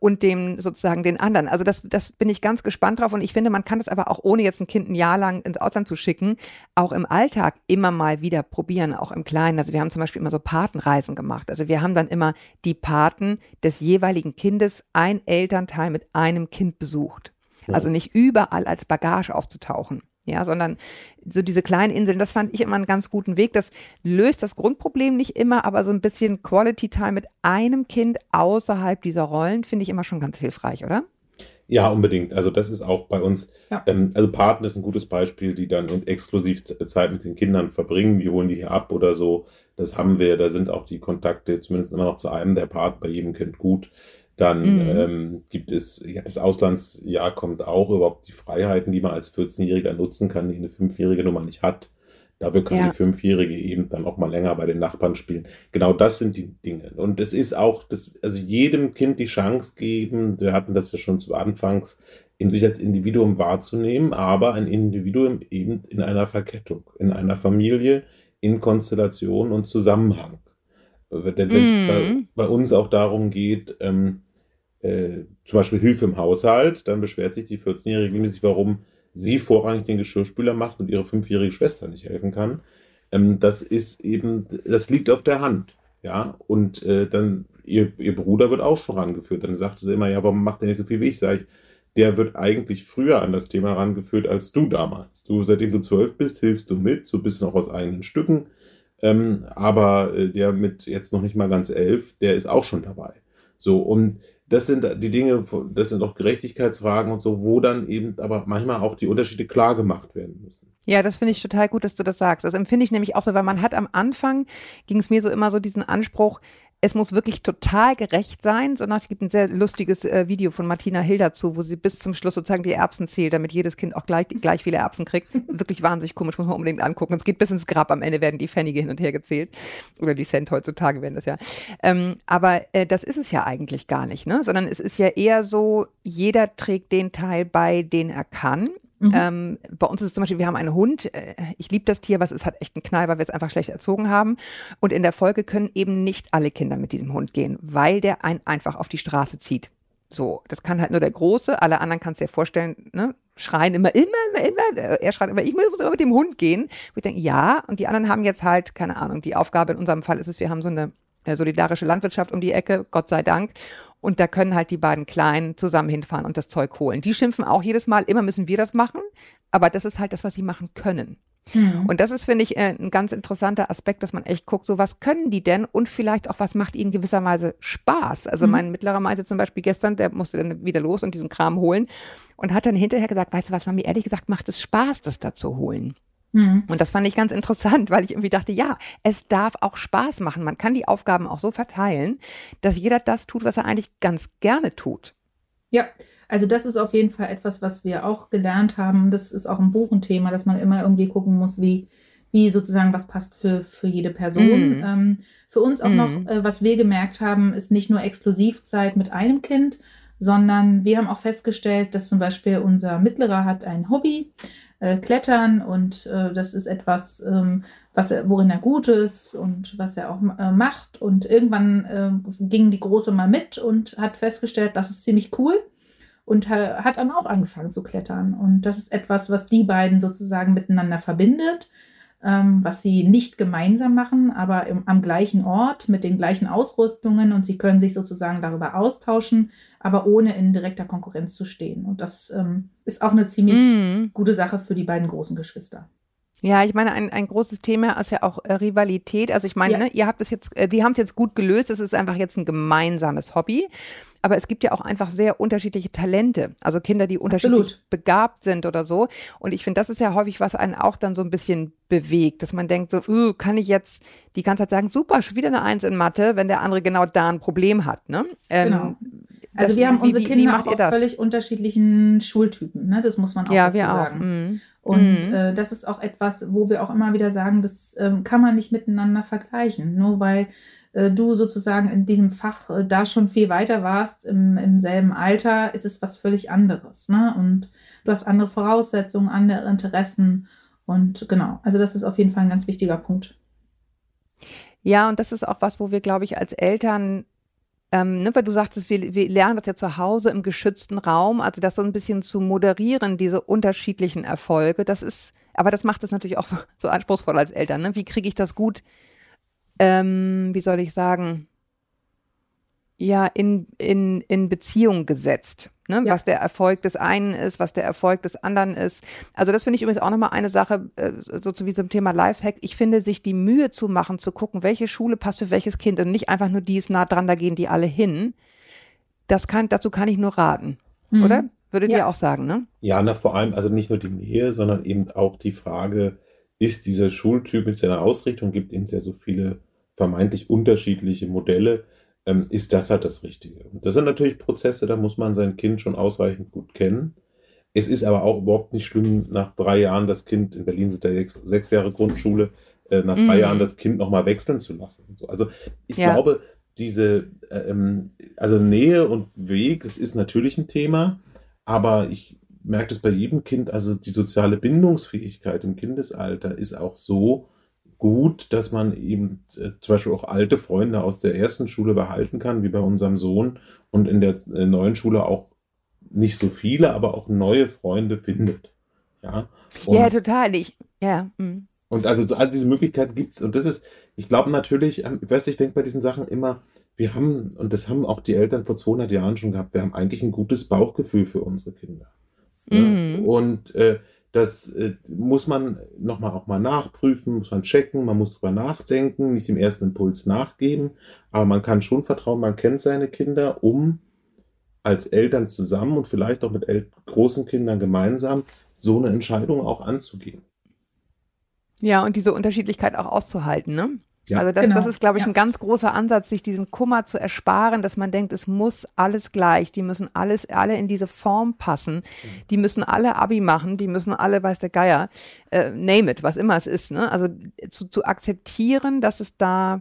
und dem sozusagen den anderen. Also das, das bin ich ganz gespannt drauf und ich finde, man kann das aber auch ohne jetzt ein Kind ein Jahr lang ins Ausland zu schicken, auch im Alltag immer mal wieder probieren, auch im Kleinen. Also wir haben zum Beispiel immer so Patenreisen gemacht. Also wir haben dann immer die Paten des jeweiligen Kindes ein Elternteil mit einem Kind besucht. Also nicht überall als Bagage aufzutauchen ja, sondern so diese kleinen Inseln, das fand ich immer einen ganz guten Weg. Das löst das Grundproblem nicht immer, aber so ein bisschen Quality Time mit einem Kind außerhalb dieser Rollen finde ich immer schon ganz hilfreich, oder? Ja, unbedingt. Also das ist auch bei uns, ja. ähm, also Paten ist ein gutes Beispiel, die dann exklusiv Zeit mit den Kindern verbringen, die holen die hier ab oder so. Das haben wir, da sind auch die Kontakte zumindest immer noch zu einem der Part bei jedem Kind gut. Dann mhm. ähm, gibt es, ja, das Auslandsjahr kommt auch überhaupt die Freiheiten, die man als 14-Jähriger nutzen kann, die eine 5-Jährige Nummer nicht hat. Dafür kann ja. die Fünfjährige eben dann auch mal länger bei den Nachbarn spielen. Genau das sind die Dinge. Und es ist auch, das, also jedem Kind die Chance geben, wir hatten das ja schon zu Anfangs, eben sich als Individuum wahrzunehmen, aber ein Individuum eben in einer Verkettung, in einer Familie, in Konstellation und Zusammenhang. Denn wenn es mm. bei, bei, uns auch darum geht, ähm, äh, zum Beispiel Hilfe im Haushalt, dann beschwert sich die 14-Jährige sich, warum sie vorrangig den Geschirrspüler macht und ihre fünfjährige Schwester nicht helfen kann. Ähm, das ist eben, das liegt auf der Hand. Ja, und äh, dann ihr, ihr Bruder wird auch schon rangeführt. Dann sagte sie immer, ja, warum macht er nicht so viel wie ich? Sag ich, der wird eigentlich früher an das Thema rangeführt als du damals. Du, seitdem du zwölf bist, hilfst du mit, so bist noch aus eigenen Stücken. Ähm, aber äh, der mit jetzt noch nicht mal ganz elf, der ist auch schon dabei. So, und das sind die Dinge, das sind auch Gerechtigkeitsfragen und so, wo dann eben aber manchmal auch die Unterschiede klar gemacht werden müssen. Ja, das finde ich total gut, dass du das sagst. Das empfinde ich nämlich auch so, weil man hat am Anfang, ging es mir so immer so diesen Anspruch, es muss wirklich total gerecht sein, sondern es gibt ein sehr lustiges äh, Video von Martina Hill dazu, wo sie bis zum Schluss sozusagen die Erbsen zählt, damit jedes Kind auch gleich, gleich viele Erbsen kriegt. [LAUGHS] Wirklich wahnsinnig komisch, muss man unbedingt angucken. Es geht bis ins Grab, am Ende werden die Pfennige hin und her gezählt. Oder die Cent heutzutage werden das ja. Ähm, aber äh, das ist es ja eigentlich gar nicht, ne? Sondern es ist ja eher so, jeder trägt den Teil bei, den er kann. Mhm. Ähm, bei uns ist es zum Beispiel, wir haben einen Hund. Äh, ich liebe das Tier, was es hat echt einen Knall, weil wir es einfach schlecht erzogen haben. Und in der Folge können eben nicht alle Kinder mit diesem Hund gehen, weil der einen einfach auf die Straße zieht. So, das kann halt nur der Große. Alle anderen kannst du dir vorstellen, ne? Schreien immer, immer, immer, immer. Er schreit immer, ich muss immer mit dem Hund gehen. Wo ich denke, ja. Und die anderen haben jetzt halt, keine Ahnung, die Aufgabe in unserem Fall ist es, wir haben so eine äh, solidarische Landwirtschaft um die Ecke, Gott sei Dank. Und da können halt die beiden Kleinen zusammen hinfahren und das Zeug holen. Die schimpfen auch jedes Mal, immer müssen wir das machen. Aber das ist halt das, was sie machen können. Mhm. Und das ist, finde ich, äh, ein ganz interessanter Aspekt, dass man echt guckt, so was können die denn und vielleicht auch, was macht ihnen gewisserweise Spaß. Also mhm. mein Mittlerer meinte zum Beispiel gestern, der musste dann wieder los und diesen Kram holen und hat dann hinterher gesagt, weißt du was, mir ehrlich gesagt macht es Spaß, das da zu holen. Mhm. Und das fand ich ganz interessant, [LAUGHS] weil ich irgendwie dachte, ja, es darf auch Spaß machen. Man kann die Aufgaben auch so verteilen, dass jeder das tut, was er eigentlich ganz gerne tut. Ja, also das ist auf jeden Fall etwas, was wir auch gelernt haben. Das ist auch im Buch ein Thema, dass man immer irgendwie gucken muss, wie, wie sozusagen was passt für, für jede Person. Mm. Ähm, für uns auch mm. noch, äh, was wir gemerkt haben, ist nicht nur Exklusivzeit mit einem Kind, sondern wir haben auch festgestellt, dass zum Beispiel unser Mittlerer hat ein Hobby, äh, Klettern und äh, das ist etwas, ähm, was er, worin er gut ist und was er auch äh, macht. Und irgendwann äh, ging die Große mal mit und hat festgestellt, das ist ziemlich cool und hat dann auch angefangen zu klettern. Und das ist etwas, was die beiden sozusagen miteinander verbindet, was sie nicht gemeinsam machen, aber im, am gleichen Ort mit den gleichen Ausrüstungen und sie können sich sozusagen darüber austauschen, aber ohne in direkter Konkurrenz zu stehen. Und das ähm, ist auch eine ziemlich mm. gute Sache für die beiden großen Geschwister. Ja, ich meine, ein, ein großes Thema ist ja auch äh, Rivalität. Also ich meine, ja. ne, ihr habt es jetzt, äh, die haben es jetzt gut gelöst. Es ist einfach jetzt ein gemeinsames Hobby. Aber es gibt ja auch einfach sehr unterschiedliche Talente. Also Kinder, die unterschiedlich Absolut. begabt sind oder so. Und ich finde, das ist ja häufig, was einen auch dann so ein bisschen bewegt, dass man denkt so, uh, kann ich jetzt die ganze Zeit sagen, super, schon wieder eine Eins in Mathe, wenn der andere genau da ein Problem hat. Ne? Ähm, genau. Also wir haben unsere wie, Kinder wie auch auf völlig unterschiedlichen Schultypen, ne? Das muss man auch ja, wir sagen. Auch. Mhm. Und mhm. Äh, das ist auch etwas, wo wir auch immer wieder sagen, das ähm, kann man nicht miteinander vergleichen. Nur weil äh, du sozusagen in diesem Fach äh, da schon viel weiter warst, im, im selben Alter, ist es was völlig anderes. Ne? Und du hast andere Voraussetzungen, andere Interessen. Und genau, also das ist auf jeden Fall ein ganz wichtiger Punkt. Ja, und das ist auch was, wo wir, glaube ich, als Eltern ähm, ne, weil du sagtest, wir, wir lernen das ja zu Hause im geschützten Raum, also das so ein bisschen zu moderieren, diese unterschiedlichen Erfolge, das ist, aber das macht es natürlich auch so, so anspruchsvoll als Eltern. Ne? Wie kriege ich das gut, ähm, wie soll ich sagen, ja, in, in, in Beziehung gesetzt. Ne? Ja. Was der Erfolg des einen ist, was der Erfolg des anderen ist. Also das finde ich übrigens auch nochmal eine Sache, äh, so wie zum Thema Lifehack. Ich finde, sich die Mühe zu machen, zu gucken, welche Schule passt für welches Kind und nicht einfach nur die ist nah dran, da gehen die alle hin. Das kann, dazu kann ich nur raten. Mhm. Oder? Würdet ja. ihr auch sagen, ne? Ja, na, vor allem, also nicht nur die Nähe, sondern eben auch die Frage, ist dieser Schultyp mit seiner Ausrichtung, gibt eben ja so viele vermeintlich unterschiedliche Modelle, ähm, ist das halt das Richtige. Und das sind natürlich Prozesse, da muss man sein Kind schon ausreichend gut kennen. Es ist aber auch überhaupt nicht schlimm, nach drei Jahren das Kind, in Berlin sind ja sechs, sechs Jahre Grundschule, äh, nach drei mm. Jahren das Kind nochmal wechseln zu lassen. Also ich ja. glaube, diese, äh, ähm, also Nähe und Weg, das ist natürlich ein Thema, aber ich merke das bei jedem Kind, also die soziale Bindungsfähigkeit im Kindesalter ist auch so, gut, dass man eben äh, zum Beispiel auch alte Freunde aus der ersten Schule behalten kann, wie bei unserem Sohn, und in der äh, neuen Schule auch nicht so viele, aber auch neue Freunde findet. Ja, und, ja total. Ich, ja. Mh. Und also so, all diese Möglichkeiten gibt es. Und das ist, ich glaube natürlich, ähm, ich weiß, ich denke bei diesen Sachen immer, wir haben, und das haben auch die Eltern vor 200 Jahren schon gehabt, wir haben eigentlich ein gutes Bauchgefühl für unsere Kinder. Mhm. Ja? Und äh, das äh, muss man nochmal auch mal nachprüfen, muss man checken, man muss drüber nachdenken, nicht dem ersten Impuls nachgeben, aber man kann schon vertrauen, man kennt seine Kinder, um als Eltern zusammen und vielleicht auch mit großen Kindern gemeinsam so eine Entscheidung auch anzugehen. Ja, und diese Unterschiedlichkeit auch auszuhalten, ne? Ja. Also das, genau. das ist, glaube ich, ja. ein ganz großer Ansatz, sich diesen Kummer zu ersparen, dass man denkt, es muss alles gleich, die müssen alles, alle in diese Form passen, mhm. die müssen alle Abi machen, die müssen alle, weiß der Geier, äh, name it, was immer es ist. Ne? Also zu, zu akzeptieren, dass es da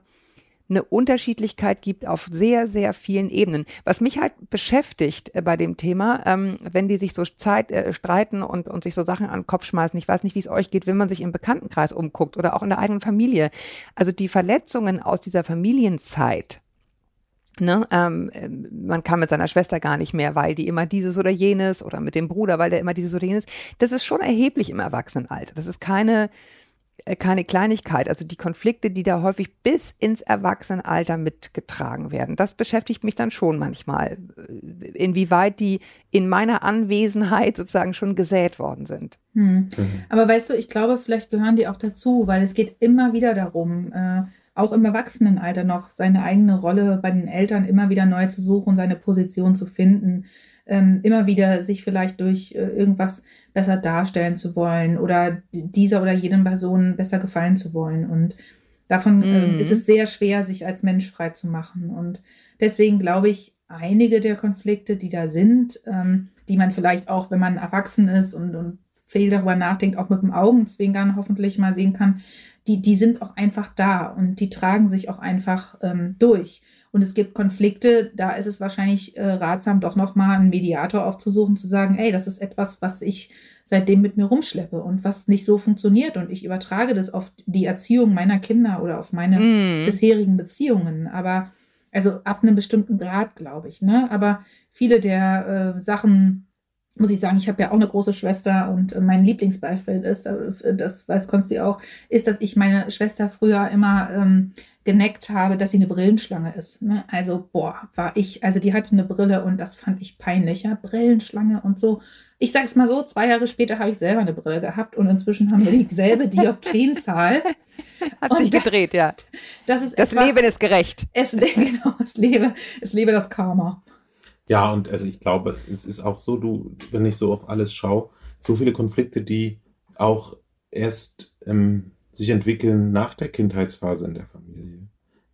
eine Unterschiedlichkeit gibt auf sehr, sehr vielen Ebenen. Was mich halt beschäftigt äh, bei dem Thema, ähm, wenn die sich so Zeit äh, streiten und, und sich so Sachen an den Kopf schmeißen, ich weiß nicht, wie es euch geht, wenn man sich im Bekanntenkreis umguckt oder auch in der eigenen Familie. Also die Verletzungen aus dieser Familienzeit, Ne, ähm, man kann mit seiner Schwester gar nicht mehr, weil die immer dieses oder jenes oder mit dem Bruder, weil der immer dieses oder jenes. Das ist schon erheblich im Erwachsenenalter. Das ist keine äh, keine Kleinigkeit. Also die Konflikte, die da häufig bis ins Erwachsenenalter mitgetragen werden. Das beschäftigt mich dann schon manchmal, äh, inwieweit die in meiner Anwesenheit sozusagen schon gesät worden sind. Hm. Mhm. Aber weißt du, ich glaube, vielleicht gehören die auch dazu, weil es geht immer wieder darum, äh, auch im Erwachsenenalter noch seine eigene Rolle bei den Eltern immer wieder neu zu suchen, seine Position zu finden ähm, immer wieder sich vielleicht durch äh, irgendwas besser darstellen zu wollen oder dieser oder jedem Person besser gefallen zu wollen. Und davon mm. äh, ist es sehr schwer, sich als Mensch frei zu machen. Und deswegen glaube ich, einige der Konflikte, die da sind, ähm, die man vielleicht auch, wenn man erwachsen ist und, und viel darüber nachdenkt, auch mit dem Augenzwinkern hoffentlich mal sehen kann, die, die sind auch einfach da und die tragen sich auch einfach ähm, durch. Und es gibt Konflikte, da ist es wahrscheinlich äh, ratsam, doch nochmal einen Mediator aufzusuchen, zu sagen, ey, das ist etwas, was ich seitdem mit mir rumschleppe und was nicht so funktioniert. Und ich übertrage das auf die Erziehung meiner Kinder oder auf meine mm. bisherigen Beziehungen. Aber also ab einem bestimmten Grad, glaube ich. Ne? Aber viele der äh, Sachen, muss ich sagen, ich habe ja auch eine große Schwester und äh, mein Lieblingsbeispiel ist, äh, das weiß Konsti auch, ist, dass ich meine Schwester früher immer ähm, geneckt habe, dass sie eine Brillenschlange ist. Ne? Also, boah, war ich, also die hatte eine Brille und das fand ich peinlich, ja, Brillenschlange und so. Ich sag's mal so, zwei Jahre später habe ich selber eine Brille gehabt und inzwischen haben wir dieselbe Dioptrienzahl. [LAUGHS] Hat sich das, gedreht, ja. Das, ist das etwas, Leben ist gerecht. Es, [LAUGHS] genau, es lebe, es lebe das Karma. Ja, und also ich glaube, es ist auch so, du, wenn ich so auf alles schaue, so viele Konflikte, die auch erst ähm, sich entwickeln nach der Kindheitsphase in der Familie.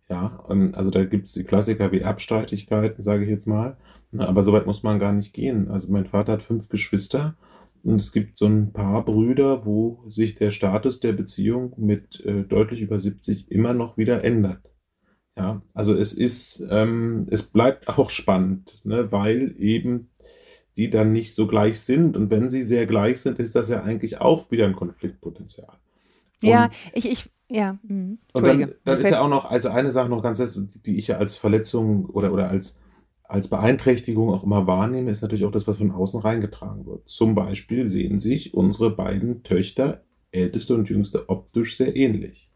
Ja, also da gibt es die Klassiker wie Erbstreitigkeiten, sage ich jetzt mal. Aber so weit muss man gar nicht gehen. Also mein Vater hat fünf Geschwister und es gibt so ein paar Brüder, wo sich der Status der Beziehung mit äh, deutlich über 70 immer noch wieder ändert. Ja, also es ist, ähm, es bleibt auch spannend, ne, weil eben die dann nicht so gleich sind. Und wenn sie sehr gleich sind, ist das ja eigentlich auch wieder ein Konfliktpotenzial. Und ja, ich, ich, ja. Mh. Und dann, dann ist ja auch noch, also eine Sache noch ganz, die ich ja als Verletzung oder, oder als, als Beeinträchtigung auch immer wahrnehme, ist natürlich auch das, was von außen reingetragen wird. Zum Beispiel sehen sich unsere beiden Töchter, älteste und jüngste, optisch sehr ähnlich.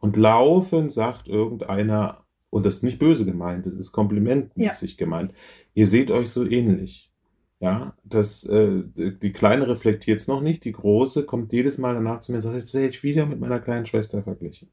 Und laufend sagt irgendeiner, und das ist nicht böse gemeint, das ist komplimentmäßig ja. gemeint, ihr seht euch so ähnlich. Ja, das, äh, die Kleine reflektiert es noch nicht, die Große kommt jedes Mal danach zu mir und sagt, jetzt werde ich wieder mit meiner kleinen Schwester verglichen.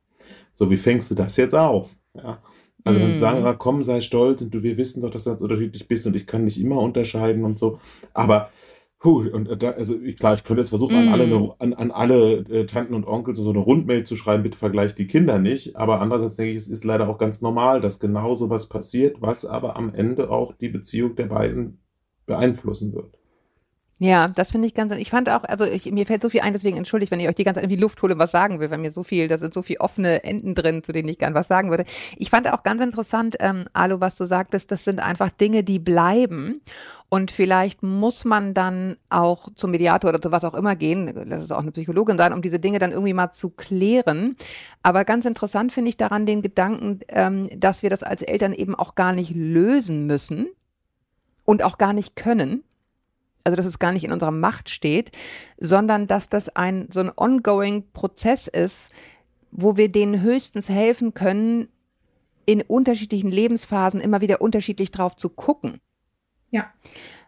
So, wie fängst du das jetzt auf? Ja. Also wenn sie sagen, ah, komm, sei stolz und du, wir wissen doch, dass du ganz unterschiedlich bist und ich kann nicht immer unterscheiden und so. Aber puh, und da, also klar, ich könnte jetzt versuchen, mm. an alle, an, an alle äh, Tanten und Onkels so eine Rundmail zu schreiben, bitte vergleicht die Kinder nicht. Aber andererseits denke ich, es ist leider auch ganz normal, dass genau so was passiert, was aber am Ende auch die Beziehung der beiden beeinflussen wird. Ja, das finde ich ganz, ich fand auch, also ich, mir fällt so viel ein, deswegen entschuldigt, wenn ich euch die ganze Zeit in Luft hole, was sagen will, weil mir so viel, da sind so viele offene Enden drin, zu denen ich gern was sagen würde. Ich fand auch ganz interessant, ähm, Alu, was du sagtest, das sind einfach Dinge, die bleiben. Und vielleicht muss man dann auch zum Mediator oder zu was auch immer gehen, das ist auch eine Psychologin sein, um diese Dinge dann irgendwie mal zu klären. Aber ganz interessant finde ich daran den Gedanken, ähm, dass wir das als Eltern eben auch gar nicht lösen müssen und auch gar nicht können, also dass es gar nicht in unserer Macht steht, sondern dass das ein so ein ongoing Prozess ist, wo wir denen höchstens helfen können, in unterschiedlichen Lebensphasen immer wieder unterschiedlich drauf zu gucken. Ja.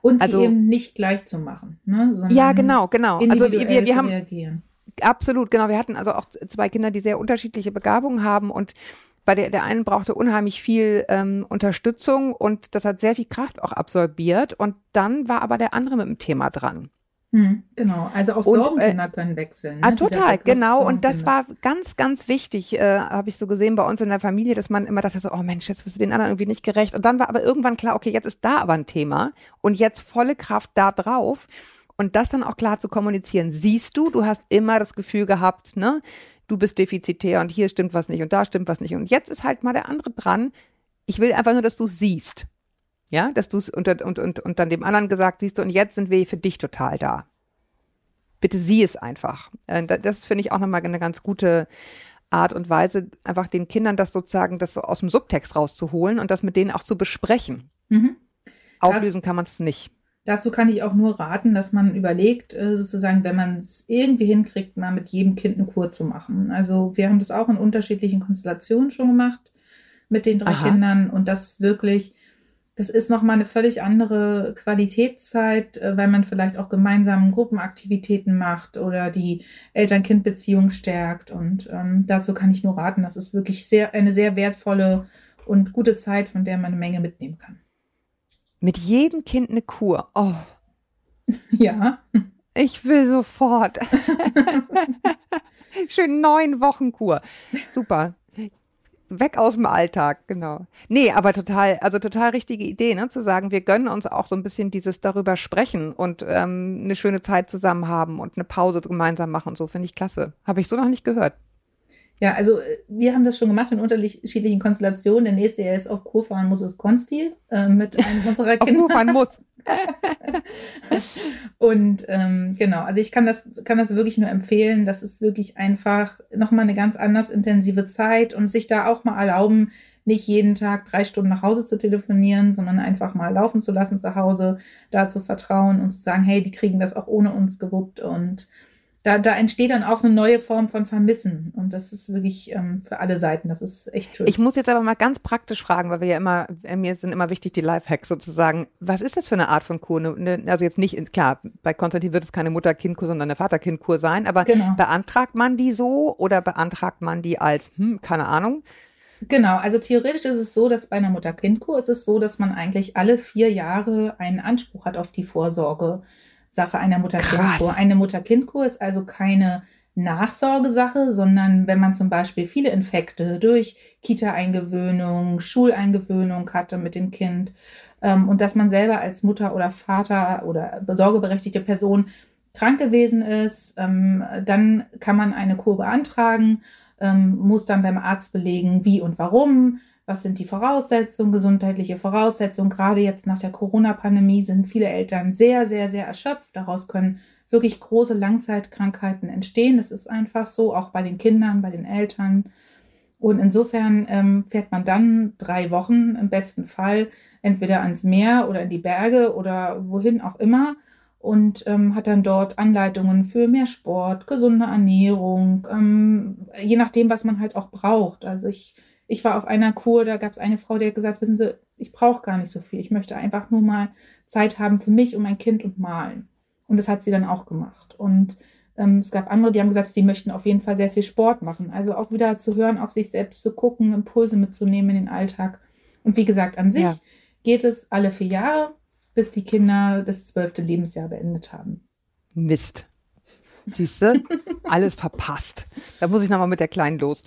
Und also, sie eben nicht gleich zu machen. Ne, ja, genau, genau. Also wir, wir, wir haben absolut, genau. Wir hatten also auch zwei Kinder, die sehr unterschiedliche Begabungen haben und bei der, der einen brauchte unheimlich viel ähm, Unterstützung und das hat sehr viel Kraft auch absorbiert. Und dann war aber der andere mit dem Thema dran. Hm, genau, also auch und, Sorgenkinder äh, können wechseln. Ne? Ah, total, genau. Und das war ganz, ganz wichtig, äh, habe ich so gesehen bei uns in der Familie, dass man immer dachte so, oh Mensch, jetzt bist du den anderen irgendwie nicht gerecht. Und dann war aber irgendwann klar, okay, jetzt ist da aber ein Thema und jetzt volle Kraft da drauf. Und das dann auch klar zu kommunizieren. Siehst du, du hast immer das Gefühl gehabt, ne, du bist defizitär und hier stimmt was nicht und da stimmt was nicht. Und jetzt ist halt mal der andere dran. Ich will einfach nur, dass du es siehst. Ja, dass du es unter, und, und, und dann dem anderen gesagt siehst du, und jetzt sind wir für dich total da. Bitte sieh es einfach. Äh, das finde ich auch nochmal eine ganz gute Art und Weise, einfach den Kindern das sozusagen, das so aus dem Subtext rauszuholen und das mit denen auch zu besprechen. Mhm. Auflösen kann man es nicht. Dazu kann ich auch nur raten, dass man überlegt, äh, sozusagen, wenn man es irgendwie hinkriegt, mal mit jedem Kind eine Kur zu machen. Also wir haben das auch in unterschiedlichen Konstellationen schon gemacht mit den drei Aha. Kindern und das wirklich das ist nochmal eine völlig andere Qualitätszeit, äh, weil man vielleicht auch gemeinsam Gruppenaktivitäten macht oder die Eltern-Kind-Beziehung stärkt. Und ähm, dazu kann ich nur raten, das ist wirklich sehr, eine sehr wertvolle und gute Zeit, von der man eine Menge mitnehmen kann. Mit jedem Kind eine Kur. Oh. [LAUGHS] Ja. Ich will sofort. [LAUGHS] Schön neun Wochen Kur. Super weg aus dem Alltag, genau. Nee, aber total, also total richtige Idee, ne, zu sagen, wir gönnen uns auch so ein bisschen dieses darüber sprechen und ähm, eine schöne Zeit zusammen haben und eine Pause gemeinsam machen und so, finde ich klasse. Habe ich so noch nicht gehört. Ja, also äh, wir haben das schon gemacht in unterschiedlichen Konstellationen. Der nächste, der jetzt auf Kur fahren muss, ist Konsti äh, mit [LAUGHS] einem unserer Kinder. auf Kur fahren muss. [LAUGHS] und ähm, genau, also ich kann das, kann das wirklich nur empfehlen. Das ist wirklich einfach nochmal eine ganz anders intensive Zeit und sich da auch mal erlauben, nicht jeden Tag drei Stunden nach Hause zu telefonieren, sondern einfach mal laufen zu lassen zu Hause, da zu vertrauen und zu sagen, hey, die kriegen das auch ohne uns gewuppt und da, da entsteht dann auch eine neue Form von Vermissen. Und das ist wirklich ähm, für alle Seiten, das ist echt schön. Ich muss jetzt aber mal ganz praktisch fragen, weil wir ja immer, äh, mir sind immer wichtig die Lifehacks sozusagen. Was ist das für eine Art von Kur? Ne, also jetzt nicht, klar, bei Konstantin wird es keine Mutter-Kind-Kur, sondern eine Vater-Kind-Kur sein, aber genau. beantragt man die so oder beantragt man die als, hm, keine Ahnung? Genau, also theoretisch ist es so, dass bei einer Mutter-Kind-Kur ist es so, dass man eigentlich alle vier Jahre einen Anspruch hat auf die Vorsorge. Sache einer Mutter-Kind-Kur. Eine Mutter-Kind-Kur ist also keine Nachsorgesache, sondern wenn man zum Beispiel viele Infekte durch Kita-Eingewöhnung, Schuleingewöhnung hatte mit dem Kind ähm, und dass man selber als Mutter oder Vater oder sorgeberechtigte Person krank gewesen ist, ähm, dann kann man eine Kur beantragen, ähm, muss dann beim Arzt belegen, wie und warum, was sind die Voraussetzungen, gesundheitliche Voraussetzungen. Gerade jetzt nach der Corona-Pandemie sind viele Eltern sehr, sehr, sehr erschöpft. Daraus können wirklich große Langzeitkrankheiten entstehen. Das ist einfach so, auch bei den Kindern, bei den Eltern. Und insofern ähm, fährt man dann drei Wochen im besten Fall entweder ans Meer oder in die Berge oder wohin auch immer und ähm, hat dann dort Anleitungen für mehr Sport, gesunde Ernährung, ähm, je nachdem, was man halt auch braucht. Also ich ich war auf einer Kur, da gab es eine Frau, die hat gesagt, wissen Sie, ich brauche gar nicht so viel. Ich möchte einfach nur mal Zeit haben für mich und mein Kind und malen. Und das hat sie dann auch gemacht. Und ähm, es gab andere, die haben gesagt, sie möchten auf jeden Fall sehr viel Sport machen. Also auch wieder zu hören, auf sich selbst zu gucken, Impulse mitzunehmen in den Alltag. Und wie gesagt, an sich ja. geht es alle vier Jahre, bis die Kinder das zwölfte Lebensjahr beendet haben. Mist. Siehst du? Alles verpasst. Da muss ich nochmal mit der Kleinen los.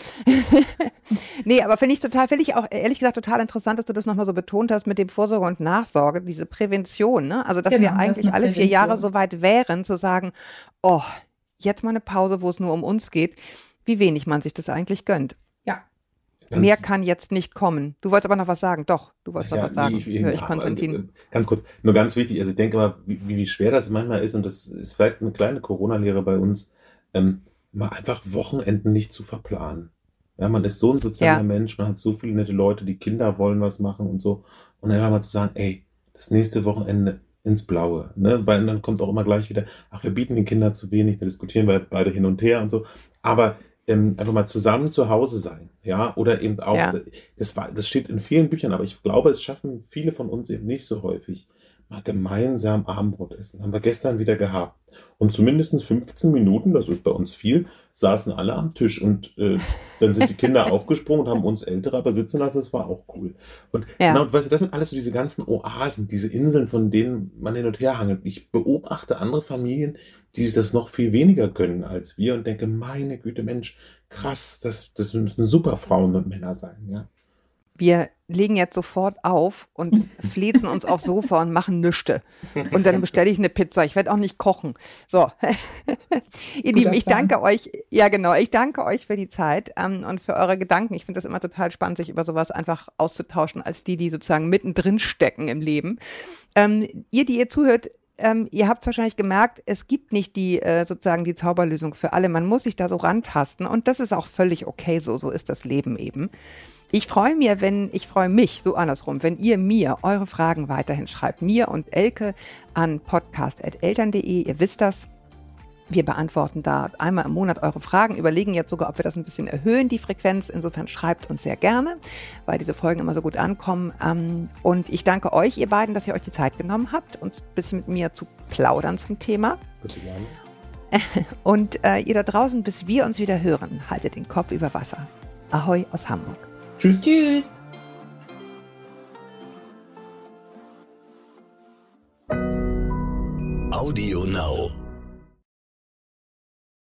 [LAUGHS] nee, aber finde ich total, finde ich auch ehrlich gesagt total interessant, dass du das nochmal so betont hast mit dem Vorsorge und Nachsorge, diese Prävention, ne? Also, dass genau, wir eigentlich das alle vier Jahre so weit wären, zu sagen, oh, jetzt mal eine Pause, wo es nur um uns geht, wie wenig man sich das eigentlich gönnt. Ganz Mehr kann jetzt nicht kommen. Du wolltest aber noch was sagen. Doch, du wolltest ja, noch was sagen. Ich, ich, ich Konstantin. Äh, ganz kurz, nur ganz wichtig. Also ich denke mal, wie, wie schwer das manchmal ist und das ist vielleicht eine kleine Corona-Lehre bei uns, ähm, mal einfach Wochenenden nicht zu verplanen. Ja, man ist so ein sozialer ja. Mensch, man hat so viele nette Leute, die Kinder wollen was machen und so. Und dann mal zu sagen, ey, das nächste Wochenende ins Blaue, ne? Weil dann kommt auch immer gleich wieder, ach, wir bieten den Kindern zu wenig, da diskutieren wir beide hin und her und so. Aber ähm, einfach mal zusammen zu Hause sein, ja, oder eben auch, ja. das, war, das steht in vielen Büchern, aber ich glaube, es schaffen viele von uns eben nicht so häufig, mal gemeinsam Abendbrot essen. Haben wir gestern wieder gehabt. Und zumindest 15 Minuten, das ist bei uns viel, saßen alle am Tisch und äh, dann sind die Kinder [LAUGHS] aufgesprungen und haben uns Ältere aber sitzen lassen. Das war auch cool. Und ja. genau, weißt du, das sind alles so diese ganzen Oasen, diese Inseln, von denen man hin und her hangelt. Ich beobachte andere Familien, die das noch viel weniger können als wir und denke, meine Güte, Mensch, krass, das, das müssen super Frauen und Männer sein, ja. Wir legen jetzt sofort auf und [LAUGHS] flezen uns aufs Sofa und machen Nüschte. Und dann bestelle ich eine Pizza. Ich werde auch nicht kochen. So. [LAUGHS] Ihr Lieben, ich danke euch. Ja, genau. Ich danke euch für die Zeit ähm, und für eure Gedanken. Ich finde das immer total spannend, sich über sowas einfach auszutauschen, als die, die sozusagen mittendrin stecken im Leben. Ähm, ihr, die ihr zuhört, ähm, ihr habt wahrscheinlich gemerkt, es gibt nicht die äh, sozusagen die Zauberlösung für alle. Man muss sich da so rantasten und das ist auch völlig okay so. So ist das Leben eben. Ich freue mich, wenn, ich freue mich so andersrum, wenn ihr mir eure Fragen weiterhin schreibt. Mir und Elke an podcast.eltern.de. Ihr wisst das. Wir beantworten da einmal im Monat eure Fragen, überlegen jetzt sogar, ob wir das ein bisschen erhöhen, die Frequenz. Insofern schreibt uns sehr gerne, weil diese Folgen immer so gut ankommen. Ähm, und ich danke euch, ihr beiden, dass ihr euch die Zeit genommen habt, uns ein bisschen mit mir zu plaudern zum Thema. Bitte gerne. [LAUGHS] Und äh, ihr da draußen, bis wir uns wieder hören, haltet den Kopf über Wasser. Ahoi aus Hamburg. Tschüss. Tschüss. Audio Now.